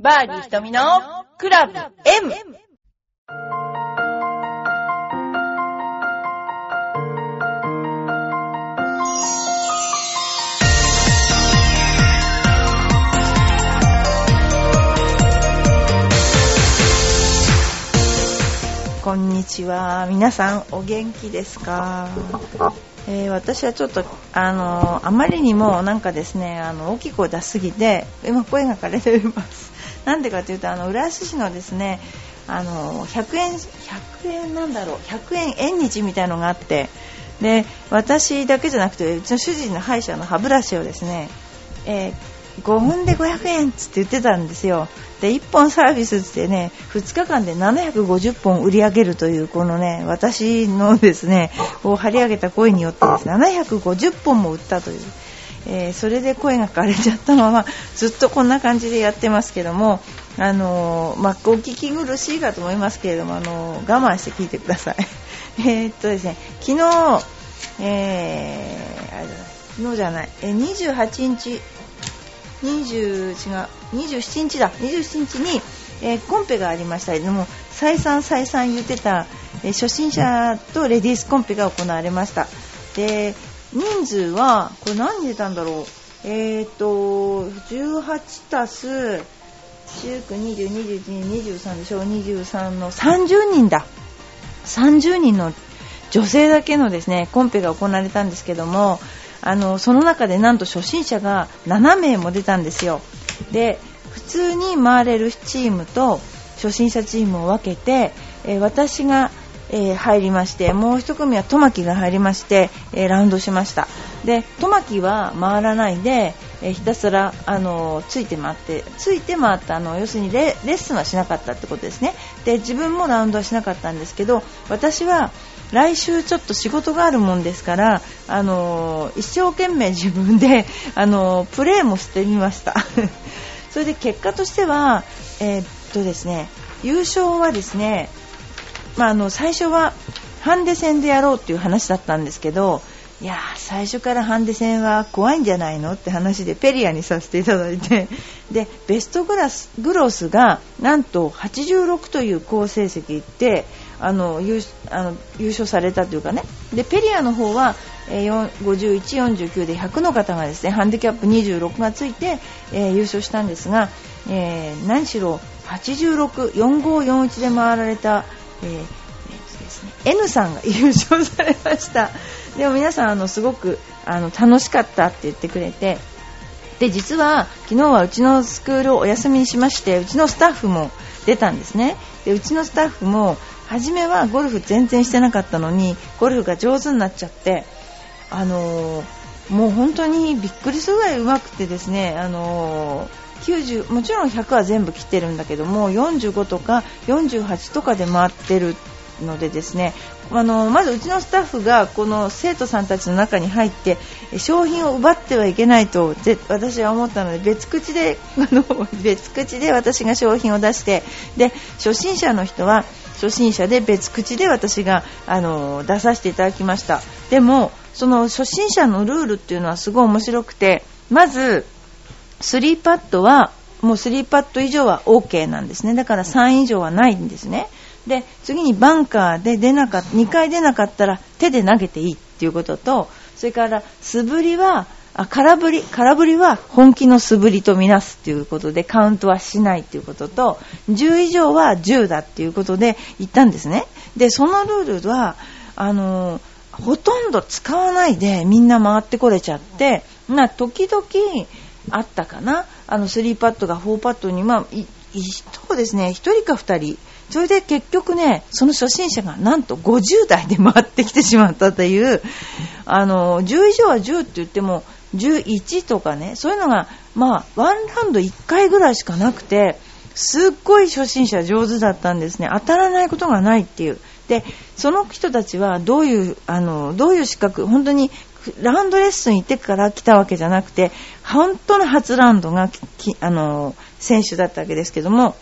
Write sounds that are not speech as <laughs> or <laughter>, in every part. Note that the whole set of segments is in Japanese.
バーディー瞳のクラブ M! こんにちは。皆さんお元気ですか、えー私はちょっと、あのあまりにもなんかですね、あの大きい声出しすぎて、今声が枯れています。なんでかというと、あの浦安市のですね、あの100円、100円なんだろう、100円縁日みたいのがあって、で、私だけじゃなくて、うちの主人の歯医者の歯ブラシをですね、えー5分で500円っつって言ってたんですよ。で、1本サービスっつってね、2日間で750本売り上げるという、このね、私のですね、を張り上げた声によってですね、750本も売ったという。えーそれで声が枯れちゃったままずっとこんな感じでやってますけども、あのーまあ、お聞き苦しいかと思いますけれども、あのー我慢して聞いてください。<laughs> えっとですね、昨日、えーあれ昨日じゃない、えー28日、20違う27日だ27日に、えーコンペがありましたけども再三再三言ってた、えー初心者とレディースコンペが行われましたで人数はこれ何人出たんだろう。えっ、と18たす19202123でしょ23の30人だ。30人の女性だけのですねコンペが行われたんですけどもあのその中でなんと初心者が7名も出たんですよ。で普通に回れるチームと初心者チームを分けて、えー私が、えー入りましてもう一組はトマキが入りまして、えーラウンドしましたでトマキは回らないで、えーひたすらあのついて回ってついて回ったあの要するにレッスンはしなかったってことですねで自分もラウンドはしなかったんですけど私は来週ちょっと仕事があるもんですから、あの一生懸命自分で、<laughs> あのプレーもしてみました。<laughs> それで結果としては、えっとですね、優勝はですね、まあ、あの最初はハンデ戦でやろうっていう話だったんですけど、いや最初からハンデ戦は怖いんじゃないのって話でペリアにさせていただいて <laughs> でベストグラスグロスがなんと86という好成績であの優あの優勝されたというかね。でペリアの方は、えー、51、49で100の方がですねハンディキャップ26がついて、えー優勝したんですが、えー何しろ86、4541で回られた、えーえーとですね。N さんが優勝されました。でも皆さんあのすごくあの楽しかったって言ってくれて。で実は昨日はうちのスクールをお休みにしましてうちのスタッフも出たんですね。でうちのスタッフも初めはゴルフ全然してなかったのにゴルフが上手になっちゃってあのーもう本当にびっくりするぐらい上手くてですねあのー90もちろん100は全部切ってるんだけども45とか48とかで回ってるのでですねあのまずうちのスタッフがこの生徒さんたちの中に入って商品を奪ってはいけないと私は思ったので別口で <laughs> あの別口で私が商品を出してで初心者の人は初心者で別口で私があの出させていただきました。でもその初心者のルールっていうのはすごい面白くてまず3パットはもう3パット以上は OK なんですね。だから3以上はないんですね。で次にバンカーで出なかっ2回出なかったら手で投げていいっていうこととそれから素振りはあ空振り空振りは本気の素振りとみなすっていうことでカウントはしないっていうことと10以上は10だっていうことで言ったんですね。でそのルールはあのほとんど使わないでみんな回ってこれちゃってな時々あったかな？あの3パットが4パットにまあいいそうですね。1人か2人。それで結局ねその初心者がなんと50代で回ってきてしまったという。あの10以上は10って言っても11とかねそういうのがまあワンラウンド1回ぐらいしかなくてすっごい初心者上手だったんですね。当たらないことがないっていう。でその人たちはどういうあのどういう資格本当にラウンドレッスン行ってから来たわけじゃなくて本当の初ラウンドがきあの選手だったわけですけども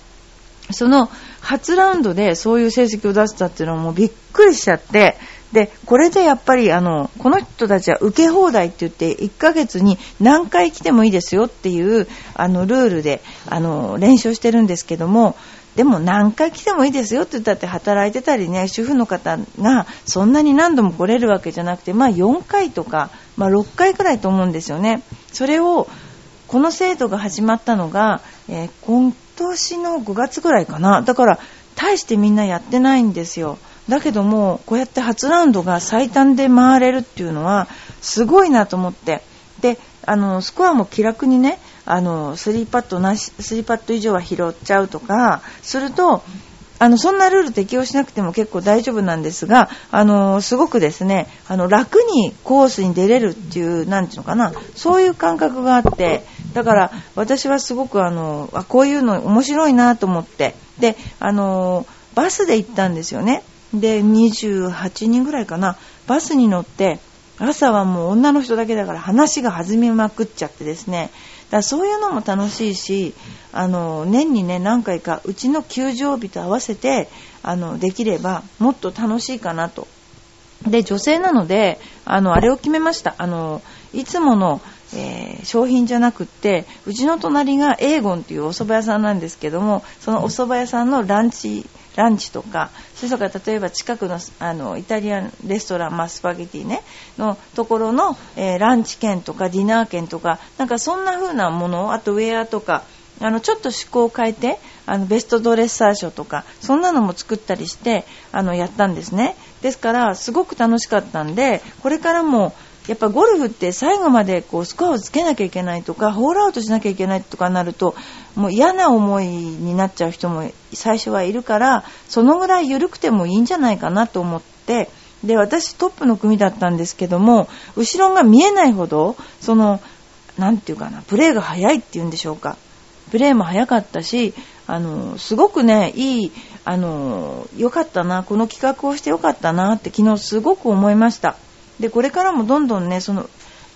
その初ラウンドでそういう成績を出したっていうのはもうびっくりしちゃってで、これでやっぱりあの、この人たちは受け放題って言って、1ヶ月に何回来てもいいですよっていう、あの、ルールで、あの、練習してるんですけども、でも何回来てもいいですよって言ったって働いてたりね、主婦の方がそんなに何度も来れるわけじゃなくて、まあ4回とか、まあ6回くらいと思うんですよね。それを、この制度が始まったのが、えー、今年の5月ぐらいかな。だから、大してみんなやってないんですよ。だけども、こうやって初ラウンドが最短で回れるっていうのは、すごいなと思って。で、あの、スコアも気楽にね、あの、3パットなし、3パット以上は拾っちゃうとか、すると、あの、そんなルール適用しなくても結構大丈夫なんですが、あの、すごくですね、あの、楽にコースに出れるっていう、なんていうのかな、そういう感覚があって、だから私はすごくあの、あこういうの面白いなと思って、で、あの、バスで行ったんですよね。で、28人ぐらいかな、バスに乗って、朝はもう女の人だけだから話が弾みまくっちゃってですね、だからそういうのも楽しいし、あの、年にね、何回か、うちの休場日と合わせて、あの、できれば、もっと楽しいかなと。で、女性なので、あの、あれを決めました。あの、いつもの、えー、商品じゃなくって、うちの隣がエーゴンっていうお蕎麦屋さんなんですけども、そのお蕎麦屋さんのランチランチとか、それとか例えば近くのあのイタリアンレストラン、まあ、スパゲティね、のところの、えー、ランチ券とかディナー券とか、なんかそんな風なもの、あとウェアとか、あのちょっと趣向を変えてあのベストドレッサー賞とかそんなのも作ったりしてあのやったんですね。ですからすごく楽しかったんでこれからもやっぱゴルフって最後までこうスコアをつけなきゃいけないとかホールアウトしなきゃいけないとかなるともう嫌な思いになっちゃう人も最初はいるからそのぐらい緩くてもいいんじゃないかなと思ってで私トップの組だったんですけども後ろが見えないほどその何て言うかなプレーが速いっていうんでしょうか。プレーも速かったしあのすごくねいいあの良かったなこの企画をして良かったなって昨日すごく思いました。でこれからもどんどんねその、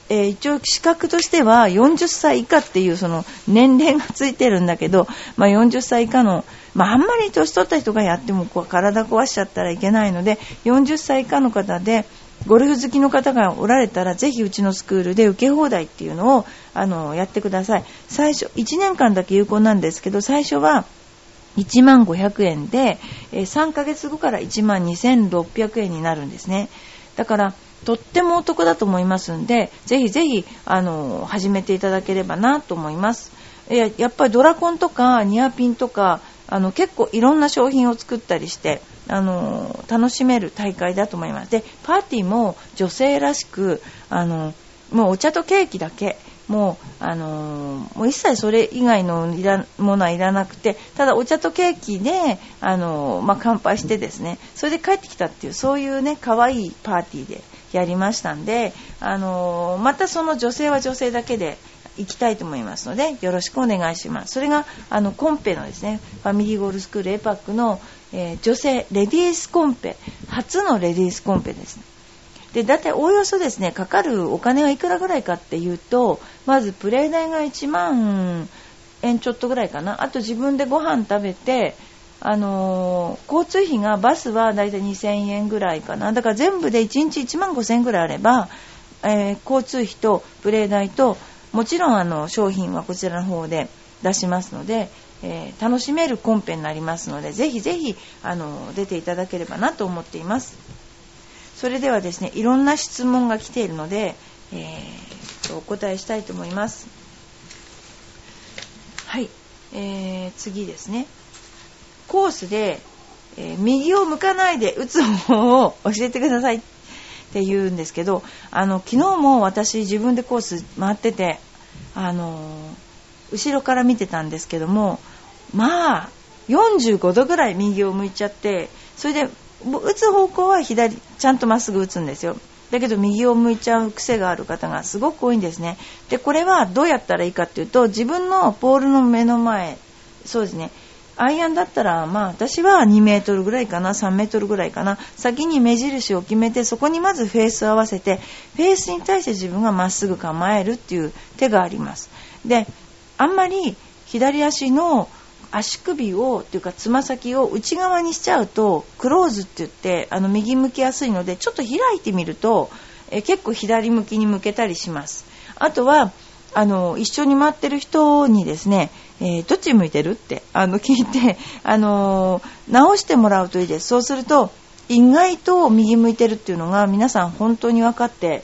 えー、一応資格としては40歳以下っていうその年齢がついてるんだけど、まあ、40歳以下の、まあ、あんまり年取った人がやってもこう体壊しちゃったらいけないので40歳以下の方でゴルフ好きの方がおられたらぜひうちのスクールで受け放題っていうのをあのやってください最初1年間だけ有効なんですけど最初は1万500円で、3ヶ月後から1万2600円になるんですねだからとってもお得だと思いますんで、ぜひぜひ、あの、始めていただければなと思います。ややっぱりドラコンとかニアピンとか、あの、結構いろんな商品を作ったりして、あの、楽しめる大会だと思います。で、パーティーも女性らしく、あの、もうお茶とケーキだけ、もう、あのー、もう一切それ以外のいらものはいらなくて、ただお茶とケーキで、あのー、まあ、乾杯してですね、それで帰ってきたっていう、そういうね、可愛いパーティーでやりましたんで、あのまたその女性は女性だけで行きたいと思いますので、よろしくお願いします。それが、あの、コンペのですね、ファミリーゴールスクールエパックの、えー、女性レディースコンペ、初のレディースコンペです。で、だいたいおおよそですね、かかるお金はいくらぐらいかっていうと、まずプレイ代が1万円ちょっとぐらいかな。あと自分でご飯食べて、あのー、交通費がバスはだいたい2000円ぐらいかな。だから全部で1日1万5000円ぐらいあれば、えー、交通費とプレー代と、もちろんあの商品はこちらの方で出しますので、えー、楽しめるコンペになりますので、ぜひぜひ、あの、出ていただければなと思っています。それではですね、いろんな質問が来ているので、えー、お答えしたいと思います。はい、えー、次ですね。コースで、えー、右を向かないで打つ方法を教えてくださいって言うんですけど、あの、昨日も私自分でコース回ってて、あの後ろから見てたんですけども、まあ、45度ぐらい右を向いちゃって、それで、打つ方向は左、ちゃんとまっすぐ打つんですよ。だけど右を向いちゃう癖がある方がすごく多いんですね。で、これはどうやったらいいかっていうと、自分のポールの目の前、そうですね、アイアンだったら、まあ私は2メートルぐらいかな、3メートルぐらいかな、先に目印を決めて、そこにまずフェースを合わせて、フェースに対して自分がまっすぐ構えるっていう手があります。で、あんまり左足の足首をっていうかつま先を内側にしちゃうとクローズって言ってあの右向きやすいのでちょっと開いてみるとえ結構左向きに向けたりしますあとはあの一緒に待ってる人にですね、えー、どっち向いてるってあの聞いて、<laughs> あの直してもらうといいです。そうすると意外と右向いてるっていうのが皆さん本当に分かって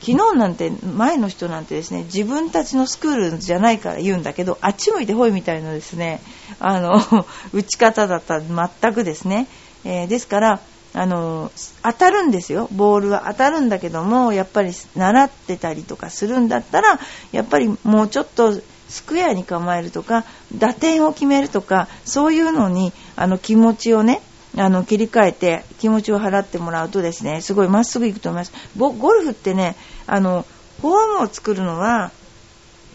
昨日なんて前の人なんてですね自分たちのスクールじゃないから言うんだけどあっち向いてほいみたいなですねあの <laughs> 打ち方だったら全くですね、えー、ですからあの当たるんですよ。ボールは当たるんだけどもやっぱり習ってたりとかするんだったらやっぱりもうちょっとスクエアに構えるとか打点を決めるとかそういうのにあの気持ちをねあの切り替えて気持ちを払ってもらうとですねすごいまっすぐ行くと思います。ゴルフってねあのフォームを作るのは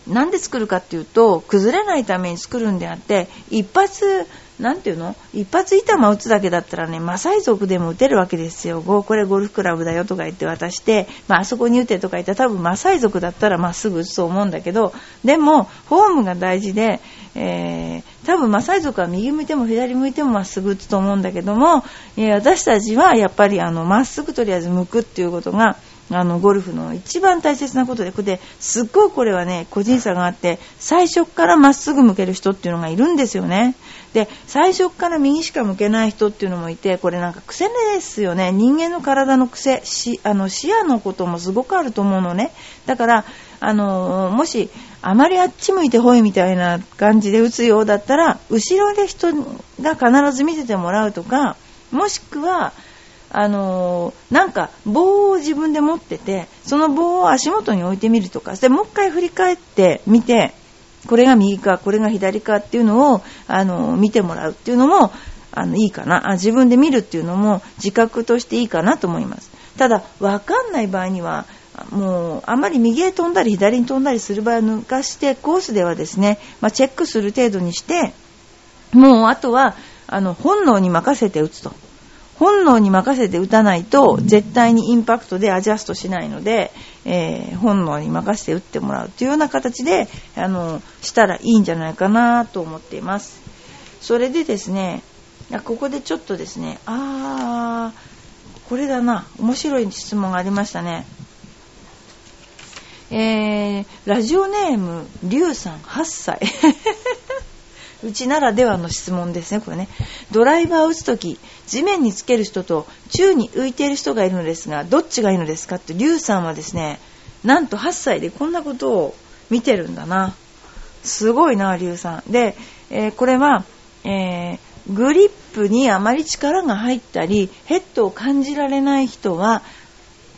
なんで作るかっていうと崩れないために作るんであって一発なんていうの？一発板打つだけだったらね、マサイ族でも打てるわけですよ。これゴルフクラブだよとか言って渡して、まあ、あそこに打てとか言ったら多分マサイ族だったらまっすぐ打つと思うんだけど、でも、フォームが大事で、えー、多分マサイ族は右向いても左向いてもまっすぐ打つと思うんだけども、えー、私たちはやっぱりあの、まっすぐとりあえず向くっていうことが、あのゴルフの一番大切なことで、これですっごいこれはね、個人差があって、最初からまっすぐ向ける人っていうのがいるんですよね。で、最初から右しか向けない人っていうのもいて、これなんか癖ですよね。人間の体の癖、しあの視野のこともすごくあると思うのね。だから、あのもし、あまりあっち向いてほいみたいな感じで打つようだったら、後ろで人が必ず見ててもらうとか、もしくは、あのー、なんか棒を自分で持っててその棒を足元に置いてみるとかでもう一回振り返ってみてこれが右かこれが左かっていうのを、あのー、見てもらうっていうのもあのいいかな。あ自分で見るっていうのも自覚としていいかなと思います。ただ分かんない場合にはもうあまり右へ飛んだり左に飛んだりする場合を抜かしてコースではですね、まあ、チェックする程度にしてもうあとはあの本能に任せて打つと。本能に任せて打たないと絶対にインパクトでアジャストしないので、えー、本能に任せて打ってもらうというような形であのしたらいいんじゃないかなと思っています。それでですねここでちょっとですねあーこれだな。面白い質問がありましたね。えー、ラジオネーム、リュウさん8歳。うちならではの質問ですね、これね。ドライバーを打つとき、地面につける人と宙に浮いている人がいるのですが、どっちがいいのですかって、リュウさんはですね、なんと8歳でこんなことを見てるんだな。すごいな、リュウさん。で、えー、これは、えー、グリップにあまり力が入ったり、ヘッドを感じられない人は、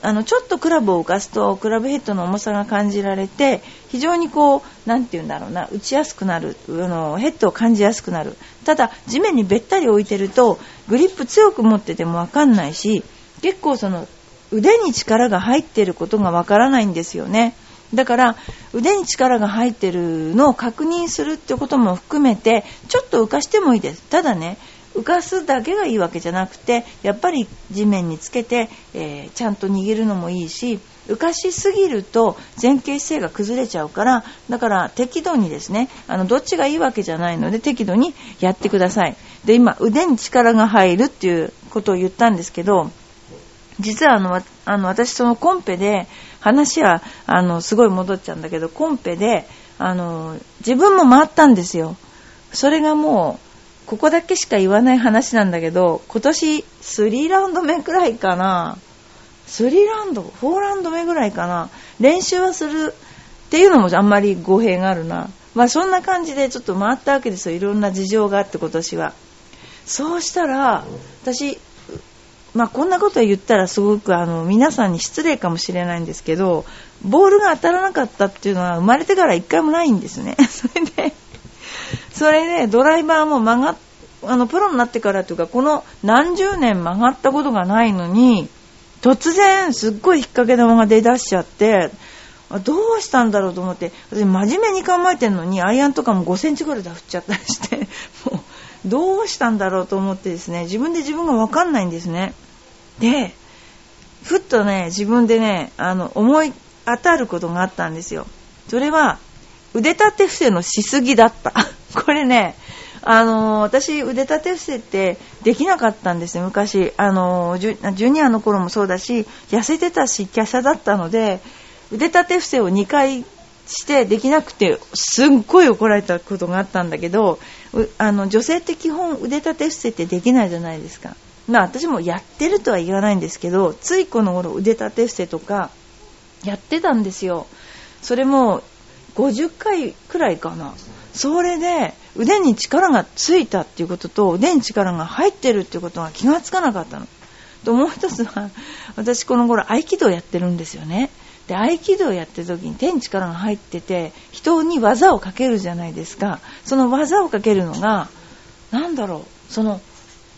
あのちょっとクラブを浮かすとクラブヘッドの重さが感じられて非常にこう何て言うんだろうな打ちやすくなるあのヘッドを感じやすくなる。ただ地面にべったり置いてるとグリップ強く持ってても分かんないし結構その腕に力が入っていることが分からないんですよね。だから腕に力が入ってるのを確認するってことも含めてちょっと浮かしてもいいです。ただね浮かすだけがいいわけじゃなくてやっぱり地面につけて、えー、ちゃんと握るのもいいし浮かしすぎると前傾姿勢が崩れちゃうからだから適度にですねあのどっちがいいわけじゃないので適度にやってください。で今腕に力が入るっていうことを言ったんですけど実はあのあの私そのコンペで話はあのすごい戻っちゃうんだけどコンペであの自分も回ったんですよ。それがもうここだけしか言わない話なんだけど、今年3ラウンド目くらいかな。3ラウンド、4ラウンド目ぐらいかな。練習はするっていうのもあんまり語弊があるな。まあそんな感じでちょっと回ったわけですよ。いろんな事情があって今年は。そうしたら、私、まあこんなこと言ったらすごくあの皆さんに失礼かもしれないんですけど、ボールが当たらなかったっていうのは生まれてから一回もないんですね。<laughs> それで、それでドライバーも曲がっあのプロになってからというかこの何十年曲がったことがないのに突然すっごい引っ掛け玉が出だしちゃってどうしたんだろうと思って私真面目に構えてるのにアイアンとかも5センチぐらいで振っちゃったりして <laughs> もうどうしたんだろうと思ってですね自分で自分が分かんないんですね。でふっとね自分でねあの思い当たることがあったんですよ。それは腕立て伏せのしすぎだった。<laughs> <laughs> これねあの私、腕立て伏せってできなかったんですよ、昔。あのジュジュニアの頃もそうだし、痩せてたし、華奢だったので、腕立て伏せを2回してできなくて、すっごい怒られたことがあったんだけど、あの女性って基本腕立て伏せってできないじゃないですか。まあ私もやってるとは言わないんですけど、ついこの頃腕立て伏せとかやってたんですよ。それも50回くらいかな。それで腕に力がついたっていうことと腕に力が入ってるっていうことが気がつかなかったの。ともう一つは私この頃合気道やってるんですよね。で合気道やってる時に手に力が入ってて人に技をかけるじゃないですか。その技をかけるのが何だろうその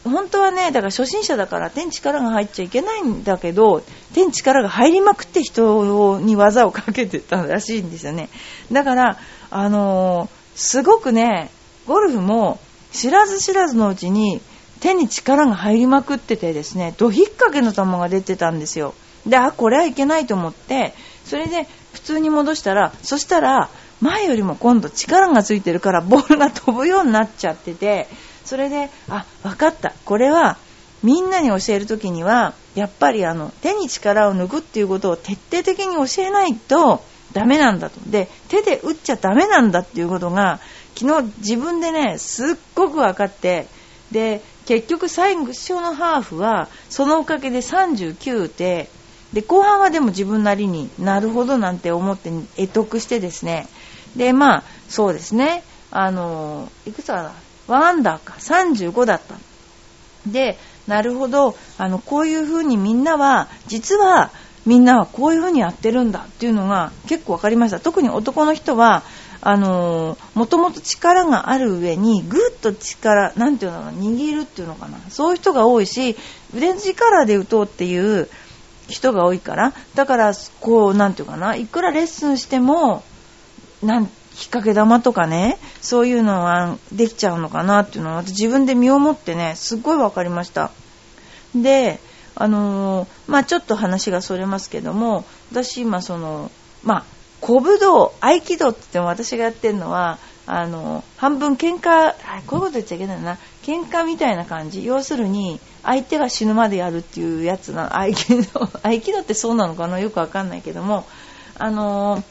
本当はね、だから初心者だから手に力が入っちゃいけないんだけど、手に力が入りまくって人に技をかけてたらしいんですよね。だから、あのー、すごくね、ゴルフも知らず知らずのうちに手に力が入りまくっててですね、ド引っ掛けの球が出てたんですよ。で、あ、これはいけないと思って、それで普通に戻したら、そしたら、前よりも今度力がついてるからボールが飛ぶようになっちゃってて、それで、あ、分かった。これはみんなに教える時には、やっぱりあの、手に力を抜くっていうことを徹底的に教えないとダメなんだと。で、手で打っちゃダメなんだっていうことが、昨日自分でね、すっごく分かって、で、結局最初のハーフは、そのおかげで39で、で、後半はでも自分なりになるほどなんて思って得得してですね、で、まあ、そうですね、あの、いくつかな1アンダーか、35だった。で、なるほど、あの、こういう風にみんなは、実は、みんなはこういう風にやってるんだっていうのが結構分かりました。特に男の人は、あのもともと力がある上に、ぐっと力、なんていうのかな、握るっていうのかな。そういう人が多いし、腕力で打とうっていう人が多いから、だから、こう、なんていうかな、いくらレッスンしても、なん引っ掛け玉とかね、そういうのはできちゃうのかなっていうのは、自分で身をもってね、すっごい分かりました。で、あのー、まあちょっと話がそれますけども、私今その、まあ、古武道、合気道って言っても私がやってるのは、あの、半分喧嘩、こういうこと言っちゃいけないな、喧嘩みたいな感じ。要するに、相手が死ぬまでやるっていうやつな、合気道、<laughs> 合気道ってそうなのかな？よくわかんないけども、あのー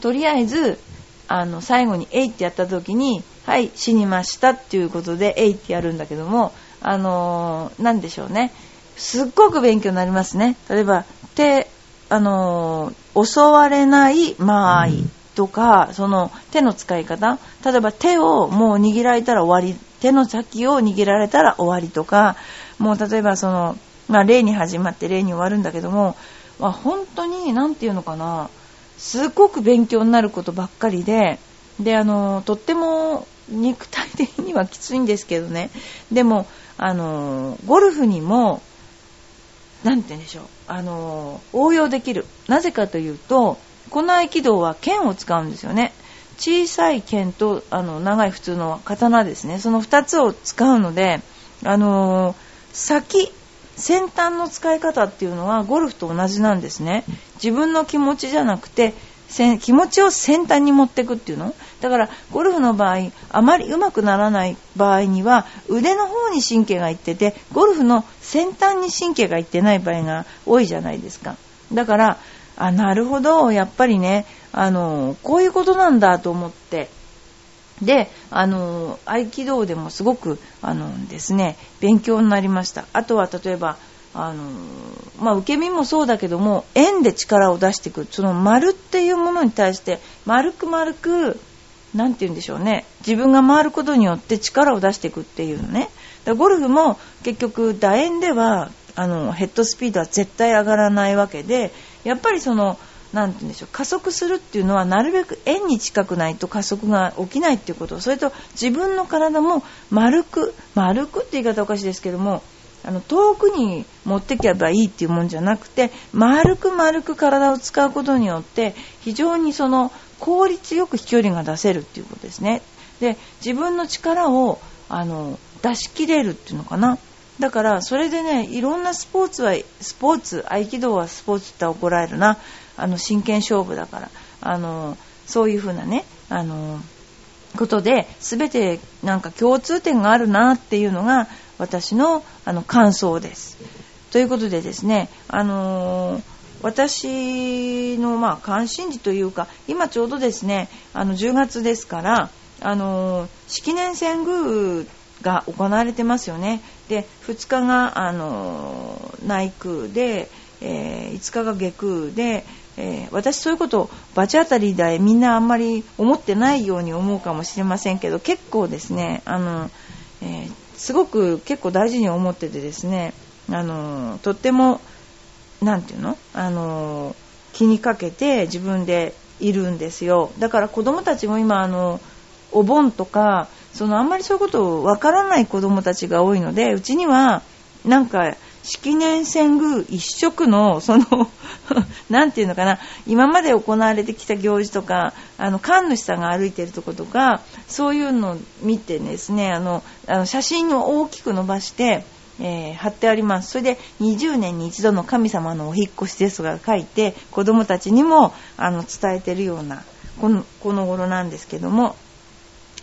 とりあえず、あの、最後にえいってやった時に、はい、死にましたっていうことで、えいってやるんだけども、あのー、なんでしょうね。すっごく勉強になりますね。例えば、手、あのー、襲われない間合いとか、その手の使い方。例えば手をもう握られたら終わり。手の先を握られたら終わりとか、もう例えばその、まあ、例に始まって例に終わるんだけども、まあ、本当に、なんていうのかな、すっごく勉強になることばっかりで、で、あの、とっても肉体的にはきついんですけどね、でも、あの、ゴルフにも、なんて言うんでしょう、あの、応用できる。なぜかというと、この合気道は剣を使うんですよね。小さい剣と、あの、長い普通の刀ですね。その2つを使うので、あの、先、先端の使い方っていうのはゴルフと同じなんですね。自分の気持ちじゃなくて、気持ちを先端に持っていくっていうの？だからゴルフの場合あまり上手くならない場合には腕の方に神経がいっててゴルフの先端に神経がいってない場合が多いじゃないですか。だからあなるほどやっぱりねあのこういうことなんだと思って。で、あの、合気道でもすごく、あのですね、勉強になりました。あとは、例えば、あの、まあ、受け身もそうだけども、円で力を出していく。その丸っていうものに対して、丸く丸く、なんて言うんでしょうね。自分が回ることによって力を出していくっていうのね。だゴルフも結局、楕円では、あの、ヘッドスピードは絶対上がらないわけで、やっぱりその、なて言うんでしょう加速するっていうのはなるべく円に近くないと加速が起きないっていうことそれと自分の体も丸く丸くって言い方おかしいですけどもあの遠くに持ってけばいいっていうもんじゃなくて丸く丸く体を使うことによって非常にその効率よく飛距離が出せるっていうことですね。で自分の力をあの出し切れるっていうのかな。だからそれでねいろんなスポーツはスポーツ合気道はスポーツって怒られるなあの真剣勝負だからあのそういうふうなねあのことで全てなんか共通点があるなっていうのが私のあの感想です。ということでですね、あのー、私のまあ関心事というか今ちょうどですねあの10月ですからあのー、式年遷宮が行われてますよね。で2日があのー、内宮で、え5日が下宮でえー、私そういうことを罰当たりでみんなあんまり思ってないように思うかもしれませんけど結構ですねあの、えー、すごく結構大事に思っててですねあのとっても何て言うの？あの気にかけて自分でいるんですよ。だから子供たちも今あのお盆とかそのあんまりそういうことをわからない子供たちが多いのでうちにはなんか式年遷宮一色の、その <laughs> なんていうのかな、今まで行われてきた行事とか、あの、神主さんが歩いてるとことか、そういうのを見てですね、あの、あの写真を大きく伸ばして、えー、貼ってあります。それで20年に一度の神様のお引越しですが書いて、子供たちにもあの伝えてるような、このこの頃なんですけども、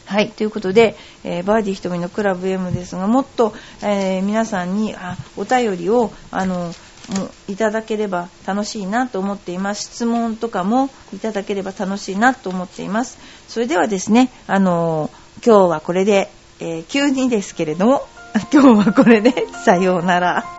はい、ということで、えー、バーディー瞳のクラブ M ですが、もっと、えー、皆さんにあお便りをあのもいただければ楽しいなと思っています。質問とかもいただければ楽しいなと思っています。それではですね、あの今日はこれで、え、急にですけれども、<laughs> 今日はこれでさようなら。